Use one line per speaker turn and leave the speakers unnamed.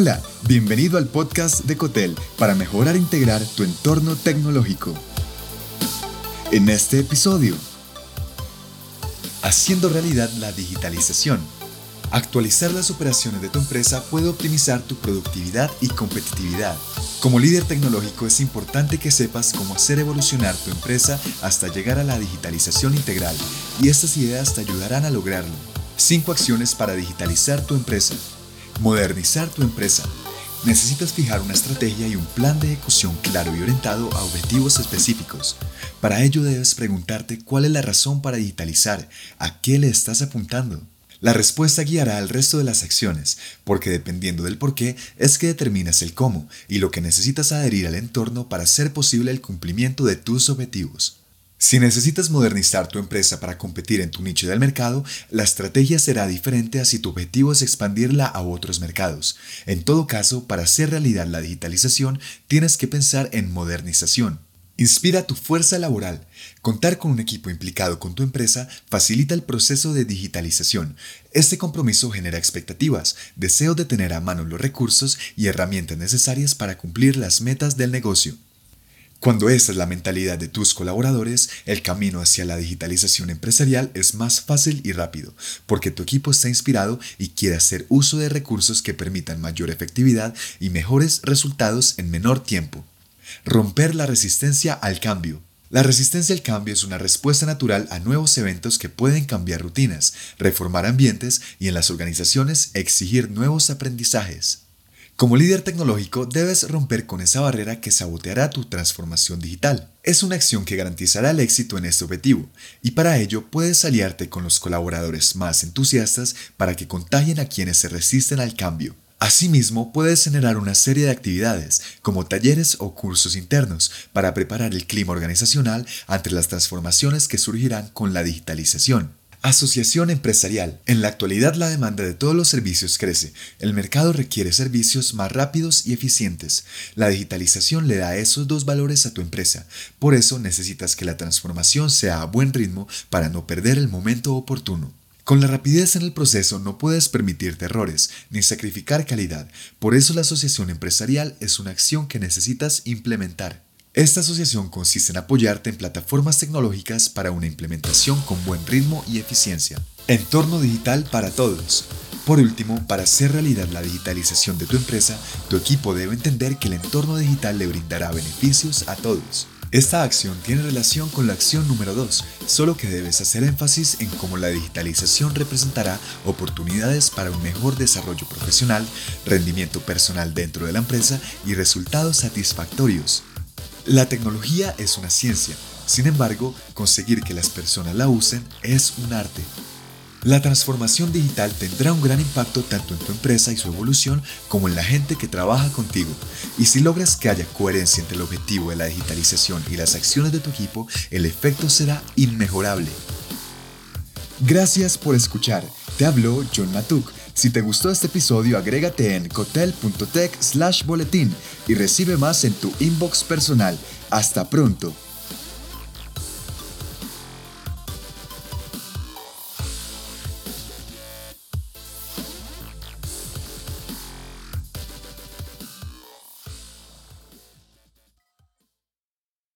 Hola, bienvenido al podcast de Cotel para mejorar e integrar tu entorno tecnológico. En este episodio, haciendo realidad la digitalización. Actualizar las operaciones de tu empresa puede optimizar tu productividad y competitividad. Como líder tecnológico es importante que sepas cómo hacer evolucionar tu empresa hasta llegar a la digitalización integral y estas ideas te ayudarán a lograrlo. 5 acciones para digitalizar tu empresa. Modernizar tu empresa. Necesitas fijar una estrategia y un plan de ejecución claro y orientado a objetivos específicos. Para ello debes preguntarte cuál es la razón para digitalizar, a qué le estás apuntando. La respuesta guiará al resto de las acciones, porque dependiendo del por qué es que determinas el cómo y lo que necesitas adherir al entorno para hacer posible el cumplimiento de tus objetivos. Si necesitas modernizar tu empresa para competir en tu nicho del mercado, la estrategia será diferente a si tu objetivo es expandirla a otros mercados. En todo caso, para hacer realidad la digitalización, tienes que pensar en modernización. Inspira tu fuerza laboral. Contar con un equipo implicado con tu empresa facilita el proceso de digitalización. Este compromiso genera expectativas, deseo de tener a mano los recursos y herramientas necesarias para cumplir las metas del negocio. Cuando esa es la mentalidad de tus colaboradores, el camino hacia la digitalización empresarial es más fácil y rápido, porque tu equipo está inspirado y quiere hacer uso de recursos que permitan mayor efectividad y mejores resultados en menor tiempo. Romper la resistencia al cambio. La resistencia al cambio es una respuesta natural a nuevos eventos que pueden cambiar rutinas, reformar ambientes y en las organizaciones exigir nuevos aprendizajes. Como líder tecnológico debes romper con esa barrera que saboteará tu transformación digital. Es una acción que garantizará el éxito en este objetivo y para ello puedes aliarte con los colaboradores más entusiastas para que contagien a quienes se resisten al cambio. Asimismo, puedes generar una serie de actividades, como talleres o cursos internos, para preparar el clima organizacional ante las transformaciones que surgirán con la digitalización. Asociación empresarial. En la actualidad la demanda de todos los servicios crece. El mercado requiere servicios más rápidos y eficientes. La digitalización le da esos dos valores a tu empresa. Por eso necesitas que la transformación sea a buen ritmo para no perder el momento oportuno. Con la rapidez en el proceso no puedes permitirte errores ni sacrificar calidad. Por eso la asociación empresarial es una acción que necesitas implementar. Esta asociación consiste en apoyarte en plataformas tecnológicas para una implementación con buen ritmo y eficiencia. Entorno digital para todos. Por último, para hacer realidad la digitalización de tu empresa, tu equipo debe entender que el entorno digital le brindará beneficios a todos. Esta acción tiene relación con la acción número 2, solo que debes hacer énfasis en cómo la digitalización representará oportunidades para un mejor desarrollo profesional, rendimiento personal dentro de la empresa y resultados satisfactorios. La tecnología es una ciencia, sin embargo, conseguir que las personas la usen es un arte. La transformación digital tendrá un gran impacto tanto en tu empresa y su evolución como en la gente que trabaja contigo. Y si logras que haya coherencia entre el objetivo de la digitalización y las acciones de tu equipo, el efecto será inmejorable. Gracias por escuchar. Te habló John Matuk. Si te gustó este episodio, agrégate en cotel.tech slash boletín y recibe más en tu inbox personal. Hasta pronto.